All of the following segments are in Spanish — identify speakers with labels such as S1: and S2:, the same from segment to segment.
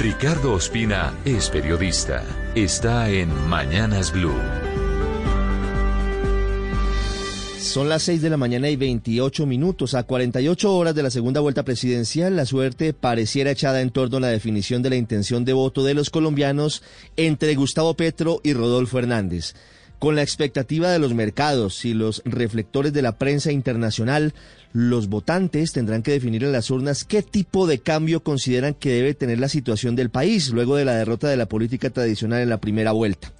S1: Ricardo Ospina es periodista. Está en Mañanas Blue.
S2: Son las 6 de la mañana y 28 minutos. A 48 horas de la segunda vuelta presidencial, la suerte pareciera echada en torno a la definición de la intención de voto de los colombianos entre Gustavo Petro y Rodolfo Hernández. Con la expectativa de los mercados y los reflectores de la prensa internacional, los votantes tendrán que definir en las urnas qué tipo de cambio consideran que debe tener la situación del país luego de la derrota de la política tradicional en la primera vuelta.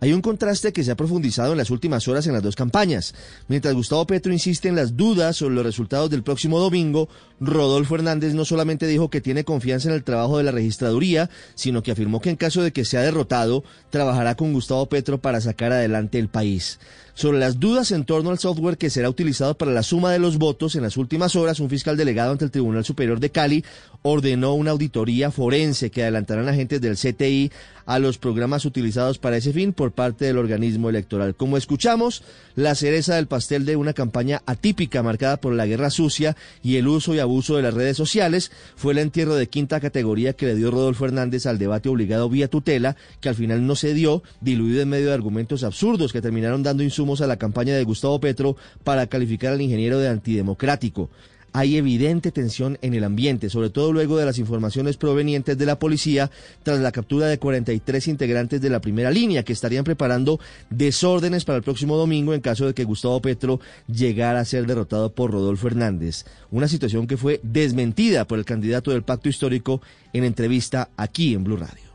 S2: Hay un contraste que se ha profundizado en las últimas horas en las dos campañas. Mientras Gustavo Petro insiste en las dudas sobre los resultados del próximo domingo, Rodolfo Hernández no solamente dijo que tiene confianza en el trabajo de la registraduría, sino que afirmó que en caso de que sea derrotado, trabajará con Gustavo Petro para sacar adelante el país. Sobre las dudas en torno al software que será utilizado para la suma de los votos, en las últimas horas un fiscal delegado ante el Tribunal Superior de Cali ordenó una auditoría forense que adelantarán agentes del CTI a los programas utilizados para ese fin por parte del organismo electoral. Como escuchamos, la cereza del pastel de una campaña atípica marcada por la guerra sucia y el uso y abuso de las redes sociales fue el entierro de quinta categoría que le dio Rodolfo Hernández al debate obligado vía tutela, que al final no se dio, diluido en medio de argumentos absurdos que terminaron dando insumos a la campaña de Gustavo Petro para calificar al ingeniero de antidemocrático hay evidente tensión en el ambiente, sobre todo luego de las informaciones provenientes de la policía tras la captura de 43 integrantes de la primera línea que estarían preparando desórdenes para el próximo domingo en caso de que Gustavo Petro llegara a ser derrotado por Rodolfo Hernández. Una situación que fue desmentida por el candidato del pacto histórico en entrevista aquí en Blue Radio.